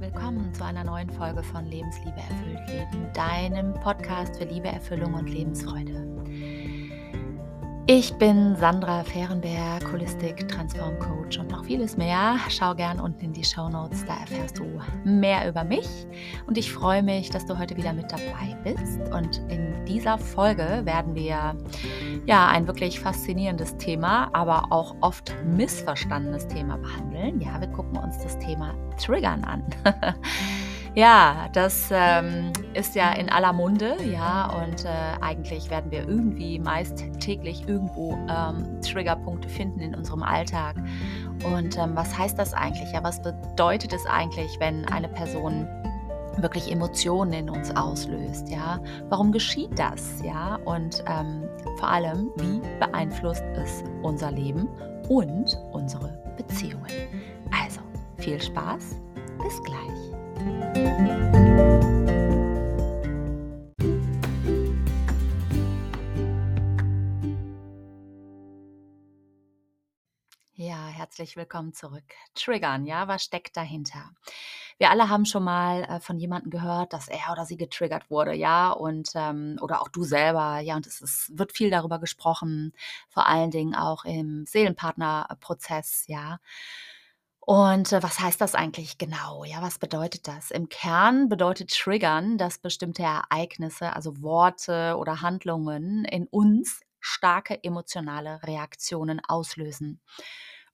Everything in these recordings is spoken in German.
willkommen zu einer neuen Folge von Lebensliebe erfüllt Leben, deinem Podcast für Liebe, Erfüllung und Lebensfreude. Ich bin Sandra Fehrenberg, Holistic Transform Coach und noch vieles mehr. Schau gern unten in die Show Notes, da erfährst du mehr über mich. Und ich freue mich, dass du heute wieder mit dabei bist. Und in dieser Folge werden wir ja ein wirklich faszinierendes Thema, aber auch oft missverstandenes Thema behandeln. Ja, wir gucken uns das Thema Triggern an. Ja, das ähm, ist ja in aller Munde, ja, und äh, eigentlich werden wir irgendwie meist täglich irgendwo ähm, Triggerpunkte finden in unserem Alltag. Und ähm, was heißt das eigentlich? Ja, was bedeutet es eigentlich, wenn eine Person wirklich Emotionen in uns auslöst, ja? Warum geschieht das, ja? Und ähm, vor allem, wie beeinflusst es unser Leben und unsere Beziehungen? Also, viel Spaß, bis gleich. Ja, herzlich willkommen zurück. Triggern, ja, was steckt dahinter? Wir alle haben schon mal äh, von jemandem gehört, dass er oder sie getriggert wurde, ja, und ähm, oder auch du selber, ja, und es ist, wird viel darüber gesprochen, vor allen Dingen auch im Seelenpartnerprozess, ja. Und äh, was heißt das eigentlich genau? Ja, was bedeutet das? Im Kern bedeutet Triggern, dass bestimmte Ereignisse, also Worte oder Handlungen in uns starke emotionale Reaktionen auslösen.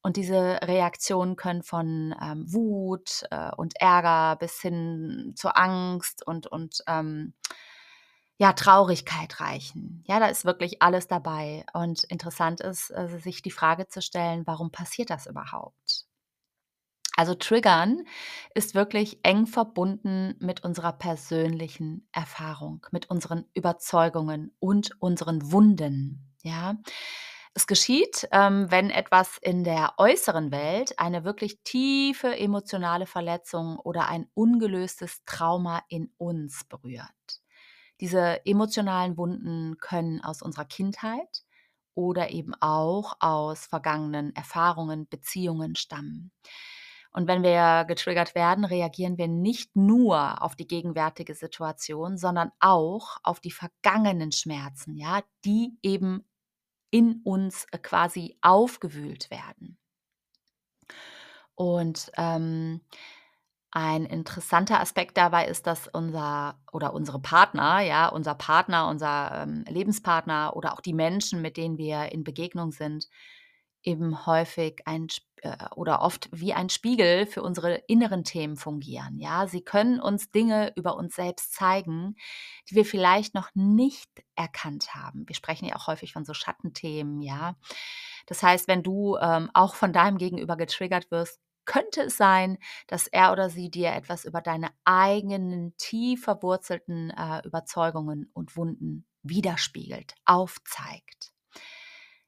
Und diese Reaktionen können von ähm, Wut äh, und Ärger bis hin zur Angst und, und ähm, ja, Traurigkeit reichen. Ja, da ist wirklich alles dabei. Und interessant ist, äh, sich die Frage zu stellen, warum passiert das überhaupt? Also Triggern ist wirklich eng verbunden mit unserer persönlichen Erfahrung, mit unseren Überzeugungen und unseren Wunden. Ja, es geschieht, ähm, wenn etwas in der äußeren Welt eine wirklich tiefe emotionale Verletzung oder ein ungelöstes Trauma in uns berührt. Diese emotionalen Wunden können aus unserer Kindheit oder eben auch aus vergangenen Erfahrungen, Beziehungen stammen. Und wenn wir getriggert werden, reagieren wir nicht nur auf die gegenwärtige Situation, sondern auch auf die vergangenen Schmerzen, ja, die eben in uns äh, quasi aufgewühlt werden. Und ähm, ein interessanter Aspekt dabei ist, dass unser oder unsere Partner, ja, unser Partner, unser ähm, Lebenspartner oder auch die Menschen, mit denen wir in Begegnung sind, eben häufig ein äh, oder oft wie ein Spiegel für unsere inneren Themen fungieren. Ja, sie können uns Dinge über uns selbst zeigen, die wir vielleicht noch nicht erkannt haben. Wir sprechen ja auch häufig von so Schattenthemen, ja. Das heißt, wenn du ähm, auch von deinem Gegenüber getriggert wirst, könnte es sein, dass er oder sie dir etwas über deine eigenen tief verwurzelten äh, Überzeugungen und Wunden widerspiegelt, aufzeigt.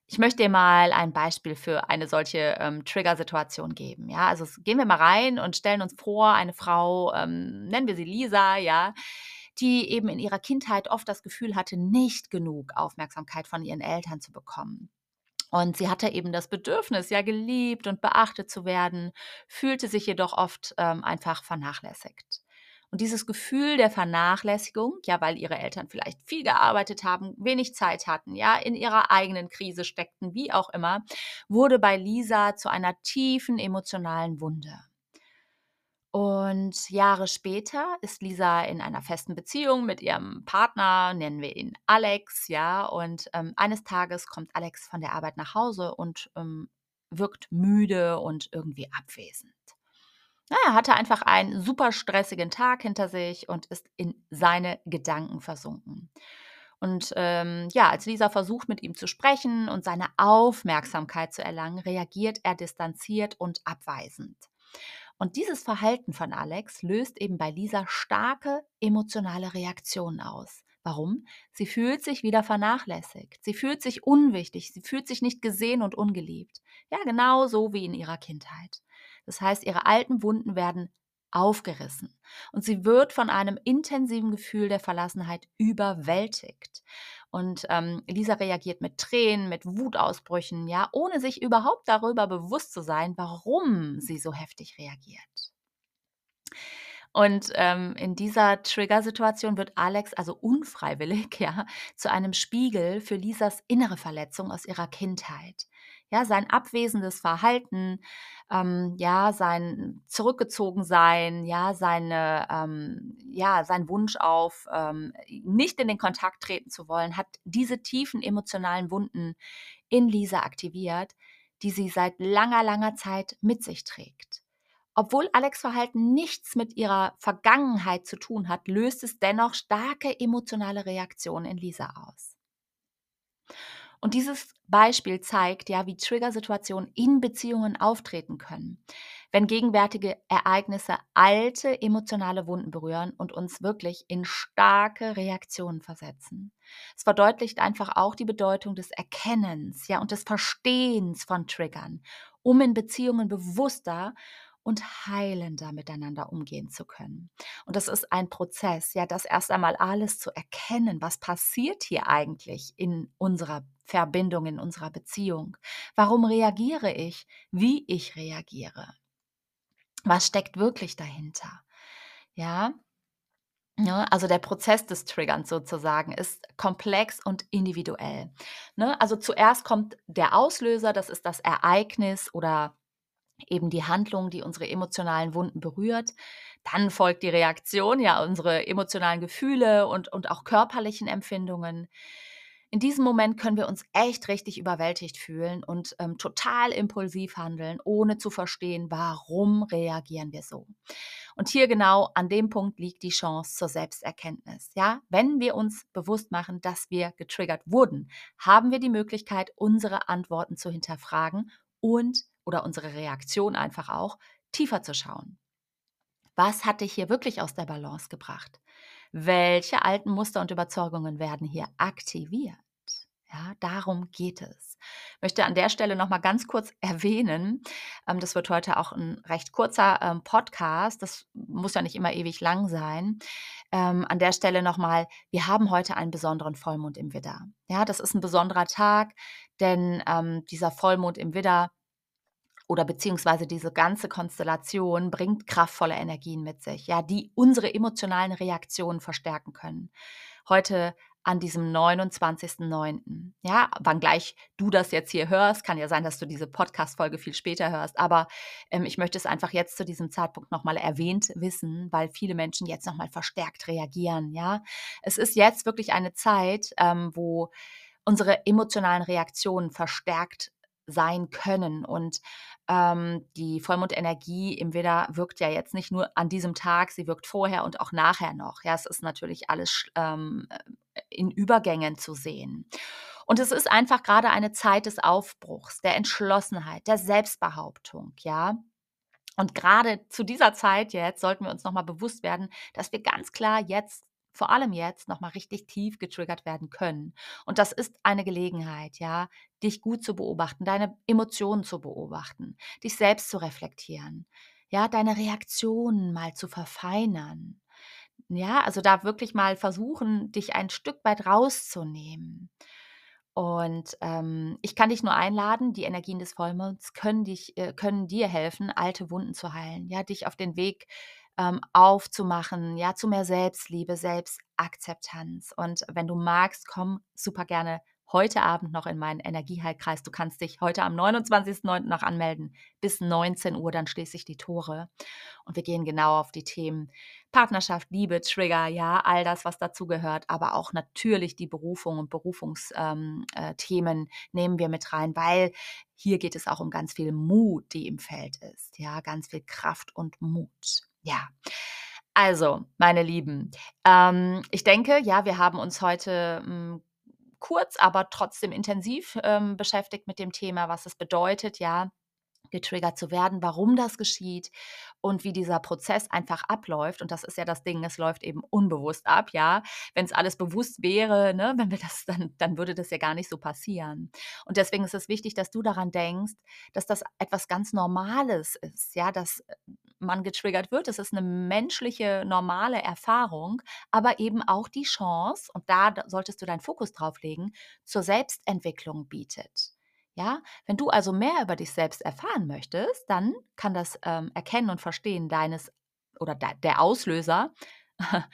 Ich möchte dir mal ein Beispiel für eine solche ähm, Trigger-Situation geben. Ja, also gehen wir mal rein und stellen uns vor, eine Frau, ähm, nennen wir sie Lisa, ja, die eben in ihrer Kindheit oft das Gefühl hatte, nicht genug Aufmerksamkeit von ihren Eltern zu bekommen. Und sie hatte eben das Bedürfnis, ja geliebt und beachtet zu werden, fühlte sich jedoch oft ähm, einfach vernachlässigt. Und dieses Gefühl der Vernachlässigung, ja, weil ihre Eltern vielleicht viel gearbeitet haben, wenig Zeit hatten, ja, in ihrer eigenen Krise steckten, wie auch immer, wurde bei Lisa zu einer tiefen emotionalen Wunde. Und Jahre später ist Lisa in einer festen Beziehung mit ihrem Partner, nennen wir ihn Alex, ja. Und ähm, eines Tages kommt Alex von der Arbeit nach Hause und ähm, wirkt müde und irgendwie abwesend. Na, er hatte einfach einen super stressigen Tag hinter sich und ist in seine Gedanken versunken. Und ähm, ja, als Lisa versucht, mit ihm zu sprechen und seine Aufmerksamkeit zu erlangen, reagiert er distanziert und abweisend. Und dieses Verhalten von Alex löst eben bei Lisa starke emotionale Reaktionen aus. Warum? Sie fühlt sich wieder vernachlässigt. Sie fühlt sich unwichtig. Sie fühlt sich nicht gesehen und ungeliebt. Ja, genau so wie in ihrer Kindheit. Das heißt, ihre alten Wunden werden aufgerissen und sie wird von einem intensiven Gefühl der Verlassenheit überwältigt. Und ähm, Lisa reagiert mit Tränen, mit Wutausbrüchen, ja, ohne sich überhaupt darüber bewusst zu sein, warum sie so heftig reagiert. Und, ähm, in dieser Triggersituation wird Alex also unfreiwillig, ja, zu einem Spiegel für Lisas innere Verletzung aus ihrer Kindheit. Ja, sein abwesendes Verhalten, ähm, ja, sein Zurückgezogensein, ja, seine, ähm, ja, sein Wunsch auf, ähm, nicht in den Kontakt treten zu wollen, hat diese tiefen emotionalen Wunden in Lisa aktiviert, die sie seit langer, langer Zeit mit sich trägt. Obwohl Alex Verhalten nichts mit ihrer Vergangenheit zu tun hat, löst es dennoch starke emotionale Reaktionen in Lisa aus. Und dieses Beispiel zeigt ja, wie Triggersituationen in Beziehungen auftreten können, wenn gegenwärtige Ereignisse alte emotionale Wunden berühren und uns wirklich in starke Reaktionen versetzen. Es verdeutlicht einfach auch die Bedeutung des Erkennens, ja, und des Verstehens von Triggern, um in Beziehungen bewusster und heilender miteinander umgehen zu können. Und das ist ein Prozess, ja, das erst einmal alles zu erkennen, was passiert hier eigentlich in unserer Verbindung, in unserer Beziehung. Warum reagiere ich, wie ich reagiere? Was steckt wirklich dahinter? Ja, ja, also der Prozess des Triggerns sozusagen ist komplex und individuell. Ne? Also zuerst kommt der Auslöser, das ist das Ereignis oder eben die Handlung, die unsere emotionalen Wunden berührt. Dann folgt die Reaktion, ja, unsere emotionalen Gefühle und, und auch körperlichen Empfindungen. In diesem Moment können wir uns echt richtig überwältigt fühlen und ähm, total impulsiv handeln, ohne zu verstehen, warum reagieren wir so. Und hier genau an dem Punkt liegt die Chance zur Selbsterkenntnis. Ja, wenn wir uns bewusst machen, dass wir getriggert wurden, haben wir die Möglichkeit, unsere Antworten zu hinterfragen und oder unsere Reaktion einfach auch, tiefer zu schauen. Was hat dich hier wirklich aus der Balance gebracht? Welche alten Muster und Überzeugungen werden hier aktiviert? Ja, darum geht es. Ich möchte an der Stelle noch mal ganz kurz erwähnen, ähm, das wird heute auch ein recht kurzer ähm, Podcast, das muss ja nicht immer ewig lang sein. Ähm, an der Stelle noch mal, wir haben heute einen besonderen Vollmond im Widder. Ja, das ist ein besonderer Tag, denn dieser Vollmond im Widder oder beziehungsweise diese ganze Konstellation bringt kraftvolle Energien mit sich, ja, die unsere emotionalen Reaktionen verstärken können. Heute an diesem 29.09. Ja, wann gleich du das jetzt hier hörst, kann ja sein, dass du diese Podcast-Folge viel später hörst, aber ähm, ich möchte es einfach jetzt zu diesem Zeitpunkt nochmal erwähnt wissen, weil viele Menschen jetzt nochmal verstärkt reagieren, ja. Es ist jetzt wirklich eine Zeit, ähm, wo unsere emotionalen Reaktionen verstärkt sein können. Und ähm, die Vollmondenergie im Widder wirkt ja jetzt nicht nur an diesem Tag, sie wirkt vorher und auch nachher noch. Ja, es ist natürlich alles ähm, äh, in Übergängen zu sehen. Und es ist einfach gerade eine Zeit des Aufbruchs, der Entschlossenheit, der Selbstbehauptung, ja. Und gerade zu dieser Zeit jetzt sollten wir uns nochmal bewusst werden, dass wir ganz klar jetzt vor allem jetzt nochmal richtig tief getriggert werden können. Und das ist eine Gelegenheit, ja, dich gut zu beobachten, deine Emotionen zu beobachten, dich selbst zu reflektieren, ja, deine Reaktionen mal zu verfeinern. Ja, also da wirklich mal versuchen, dich ein Stück weit rauszunehmen. Und ähm, ich kann dich nur einladen, die Energien des Vollmonds können, dich, äh, können dir helfen, alte Wunden zu heilen, ja, dich auf den Weg ähm, aufzumachen, ja, zu mehr Selbstliebe, Selbstakzeptanz. Und wenn du magst, komm super gerne heute Abend noch in meinen Energieheilkreis. Du kannst dich heute am 29.09. noch anmelden. Bis 19 Uhr, dann schließe ich die Tore. Und wir gehen genau auf die Themen Partnerschaft, Liebe, Trigger, ja, all das, was dazugehört. Aber auch natürlich die Berufung und Berufungsthemen ähm, äh, nehmen wir mit rein, weil hier geht es auch um ganz viel Mut, die im Feld ist. Ja, ganz viel Kraft und Mut. Ja. Also, meine Lieben, ähm, ich denke, ja, wir haben uns heute hm, kurz, aber trotzdem intensiv ähm, beschäftigt mit dem Thema, was es bedeutet, ja, getriggert zu werden, warum das geschieht und wie dieser Prozess einfach abläuft. Und das ist ja das Ding, es läuft eben unbewusst ab, ja. Wenn es alles bewusst wäre, ne, wenn wir das, dann, dann würde das ja gar nicht so passieren. Und deswegen ist es wichtig, dass du daran denkst, dass das etwas ganz Normales ist, ja, dass äh, man getriggert wird. Es ist eine menschliche, normale Erfahrung, aber eben auch die Chance, und da solltest du deinen Fokus drauf legen, zur Selbstentwicklung bietet. Ja, wenn du also mehr über dich selbst erfahren möchtest, dann kann das ähm, Erkennen und Verstehen deines oder der, der Auslöser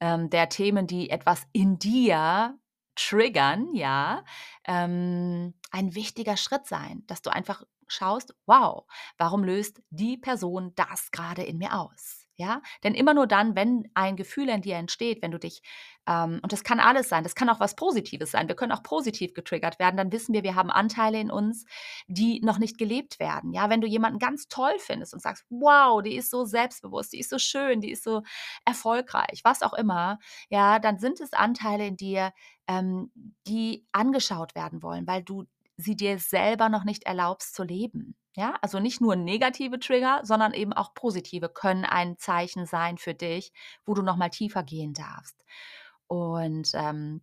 ähm, der Themen, die etwas in dir triggern, ja, ähm, ein wichtiger Schritt sein, dass du einfach schaust, wow, warum löst die Person das gerade in mir aus? Ja, denn immer nur dann, wenn ein Gefühl in dir entsteht, wenn du dich, ähm, und das kann alles sein, das kann auch was Positives sein, wir können auch positiv getriggert werden, dann wissen wir, wir haben Anteile in uns, die noch nicht gelebt werden. Ja, wenn du jemanden ganz toll findest und sagst, wow, die ist so selbstbewusst, die ist so schön, die ist so erfolgreich, was auch immer, ja, dann sind es Anteile in dir, ähm, die angeschaut werden wollen, weil du sie dir selber noch nicht erlaubst zu leben. Ja, also nicht nur negative Trigger, sondern eben auch positive können ein Zeichen sein für dich, wo du noch mal tiefer gehen darfst. Und ähm,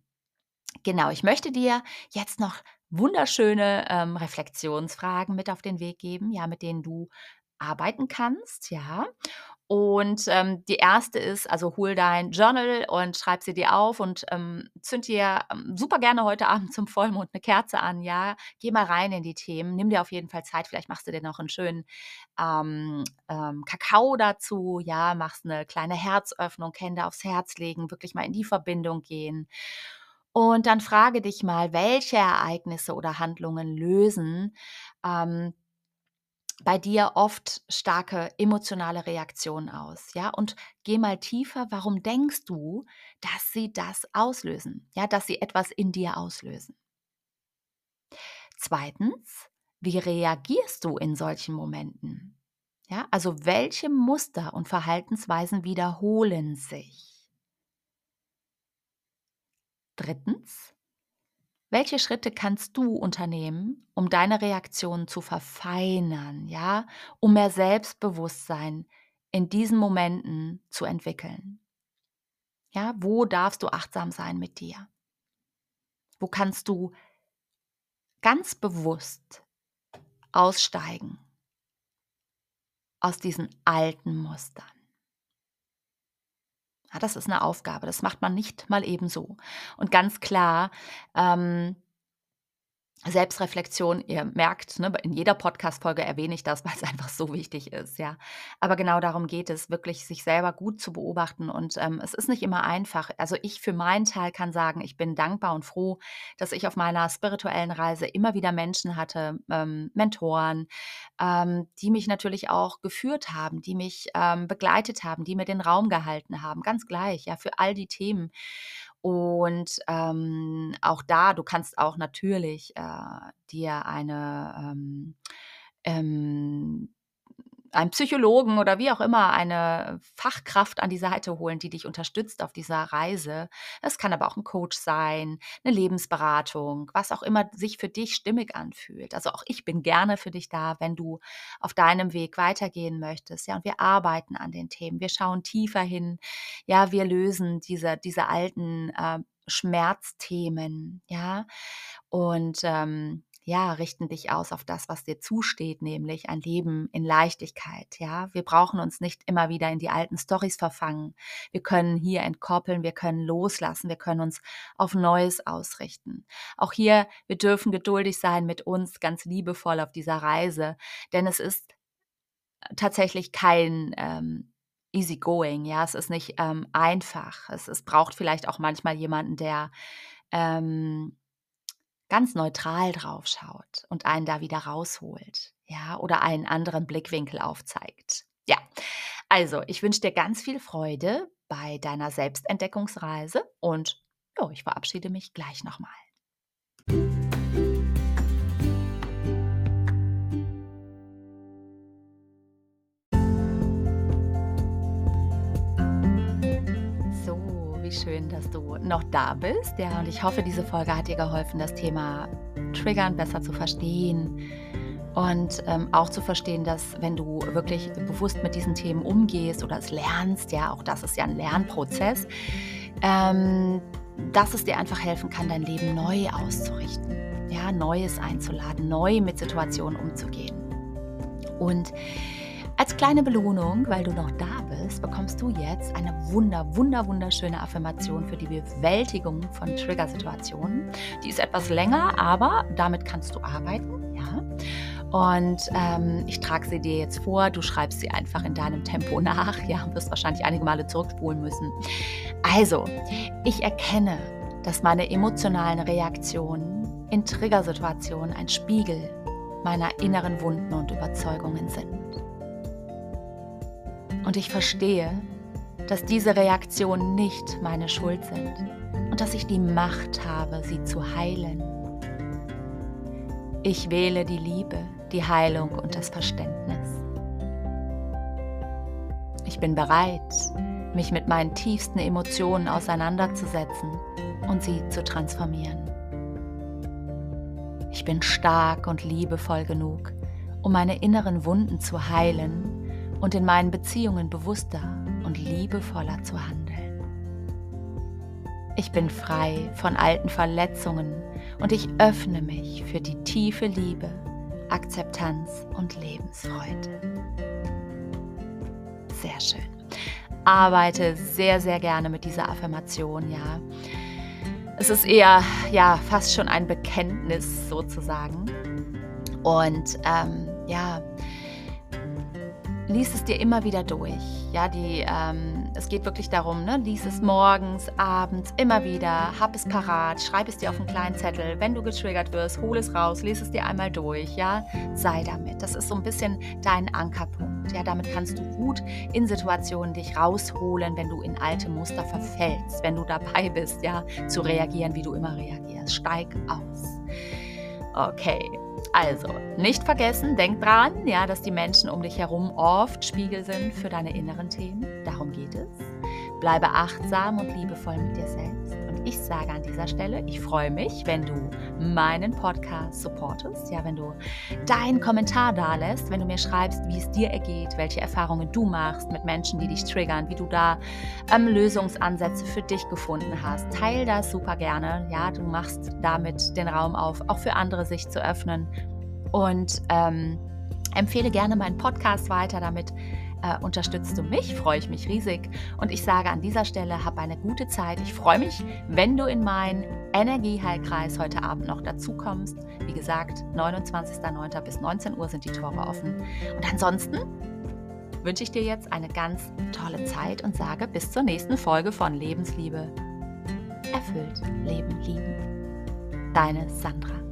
genau, ich möchte dir jetzt noch wunderschöne ähm, Reflexionsfragen mit auf den Weg geben, ja, mit denen du arbeiten kannst, ja. Und ähm, die erste ist, also hol dein Journal und schreib sie dir auf und ähm, zünd dir ähm, super gerne heute Abend zum Vollmond eine Kerze an, ja. Geh mal rein in die Themen, nimm dir auf jeden Fall Zeit, vielleicht machst du dir noch einen schönen ähm, ähm, Kakao dazu, ja, machst eine kleine Herzöffnung, Hände aufs Herz legen, wirklich mal in die Verbindung gehen. Und dann frage dich mal, welche Ereignisse oder Handlungen lösen ähm, bei dir oft starke emotionale Reaktionen aus, ja? Und geh mal tiefer, warum denkst du, dass sie das auslösen? Ja, dass sie etwas in dir auslösen. Zweitens, wie reagierst du in solchen Momenten? Ja, also welche Muster und Verhaltensweisen wiederholen sich? Drittens, welche Schritte kannst du unternehmen, um deine Reaktionen zu verfeinern, ja, um mehr Selbstbewusstsein in diesen Momenten zu entwickeln? Ja, wo darfst du achtsam sein mit dir? Wo kannst du ganz bewusst aussteigen aus diesen alten Mustern? Ja, das ist eine Aufgabe. Das macht man nicht mal ebenso. Und ganz klar, ähm, Selbstreflexion, ihr merkt, ne, in jeder Podcast-Folge erwähne ich das, weil es einfach so wichtig ist, ja. Aber genau darum geht es, wirklich sich selber gut zu beobachten. Und ähm, es ist nicht immer einfach. Also ich für meinen Teil kann sagen, ich bin dankbar und froh, dass ich auf meiner spirituellen Reise immer wieder Menschen hatte, ähm, Mentoren, ähm, die mich natürlich auch geführt haben, die mich ähm, begleitet haben, die mir den Raum gehalten haben, ganz gleich, ja, für all die Themen. Und ähm, auch da, du kannst auch natürlich äh, dir eine ähm, ähm, einen Psychologen oder wie auch immer eine Fachkraft an die Seite holen, die dich unterstützt auf dieser Reise. Es kann aber auch ein Coach sein, eine Lebensberatung, was auch immer sich für dich stimmig anfühlt. Also auch ich bin gerne für dich da, wenn du auf deinem Weg weitergehen möchtest. Ja, und wir arbeiten an den Themen. Wir schauen tiefer hin. Ja, wir lösen diese, diese alten äh, Schmerzthemen. Ja, und ähm, ja, richten dich aus auf das, was dir zusteht, nämlich ein Leben in Leichtigkeit. Ja, wir brauchen uns nicht immer wieder in die alten Stories verfangen. Wir können hier entkoppeln, wir können loslassen, wir können uns auf Neues ausrichten. Auch hier, wir dürfen geduldig sein mit uns, ganz liebevoll auf dieser Reise, denn es ist tatsächlich kein ähm, easy going. Ja, es ist nicht ähm, einfach. Es, es braucht vielleicht auch manchmal jemanden, der ähm, ganz neutral drauf schaut und einen da wieder rausholt, ja, oder einen anderen Blickwinkel aufzeigt. Ja, also ich wünsche dir ganz viel Freude bei deiner Selbstentdeckungsreise und jo, ich verabschiede mich gleich nochmal. Schön, dass du noch da bist. Ja, und ich hoffe, diese Folge hat dir geholfen, das Thema Triggern besser zu verstehen und ähm, auch zu verstehen, dass wenn du wirklich bewusst mit diesen Themen umgehst oder es lernst, ja, auch das ist ja ein Lernprozess, ähm, dass es dir einfach helfen kann, dein Leben neu auszurichten, ja, Neues einzuladen, neu mit Situationen umzugehen. Und als kleine Belohnung, weil du noch da bist, bekommst du jetzt eine wunder, wunder, wunderschöne Affirmation für die Bewältigung von Triggersituationen. Die ist etwas länger, aber damit kannst du arbeiten, ja. Und ähm, ich trage sie dir jetzt vor. Du schreibst sie einfach in deinem Tempo nach. Ja, wirst wahrscheinlich einige Male zurückspulen müssen. Also, ich erkenne, dass meine emotionalen Reaktionen in Triggersituationen ein Spiegel meiner inneren Wunden und Überzeugungen sind. Und ich verstehe, dass diese Reaktionen nicht meine Schuld sind und dass ich die Macht habe, sie zu heilen. Ich wähle die Liebe, die Heilung und das Verständnis. Ich bin bereit, mich mit meinen tiefsten Emotionen auseinanderzusetzen und sie zu transformieren. Ich bin stark und liebevoll genug, um meine inneren Wunden zu heilen und in meinen Beziehungen bewusster und liebevoller zu handeln. Ich bin frei von alten Verletzungen und ich öffne mich für die tiefe Liebe, Akzeptanz und Lebensfreude. Sehr schön. Arbeite sehr, sehr gerne mit dieser Affirmation, ja. Es ist eher, ja, fast schon ein Bekenntnis sozusagen. Und ähm, ja, lies es dir immer wieder durch. Ja, die, ähm, es geht wirklich darum, ne? lies es morgens, abends, immer wieder, hab es parat, schreib es dir auf einen kleinen Zettel. Wenn du getriggert wirst, hol es raus, lies es dir einmal durch, ja, sei damit. Das ist so ein bisschen dein Ankerpunkt. Ja, damit kannst du gut in Situationen dich rausholen, wenn du in alte Muster verfällst, wenn du dabei bist, ja, zu reagieren, wie du immer reagierst. Steig aus. Okay, also, nicht vergessen, denk dran, ja, dass die Menschen um dich herum oft Spiegel sind für deine inneren Themen. Darum geht es. Bleibe achtsam und liebevoll mit dir selbst. Ich sage an dieser Stelle, ich freue mich, wenn du meinen Podcast supportest, ja, wenn du deinen Kommentar da lässt, wenn du mir schreibst, wie es dir ergeht, welche Erfahrungen du machst mit Menschen, die dich triggern, wie du da ähm, Lösungsansätze für dich gefunden hast. Teil das super gerne, ja, du machst damit den Raum auf, auch für andere sich zu öffnen und ähm, empfehle gerne meinen Podcast weiter, damit äh, unterstützt du mich, freue ich mich riesig. Und ich sage an dieser Stelle, hab eine gute Zeit. Ich freue mich, wenn du in meinen Energieheilkreis heute Abend noch dazu kommst. Wie gesagt, 29.09. bis 19 Uhr sind die Tore offen. Und ansonsten wünsche ich dir jetzt eine ganz tolle Zeit und sage bis zur nächsten Folge von Lebensliebe. Erfüllt Leben lieben. Deine Sandra.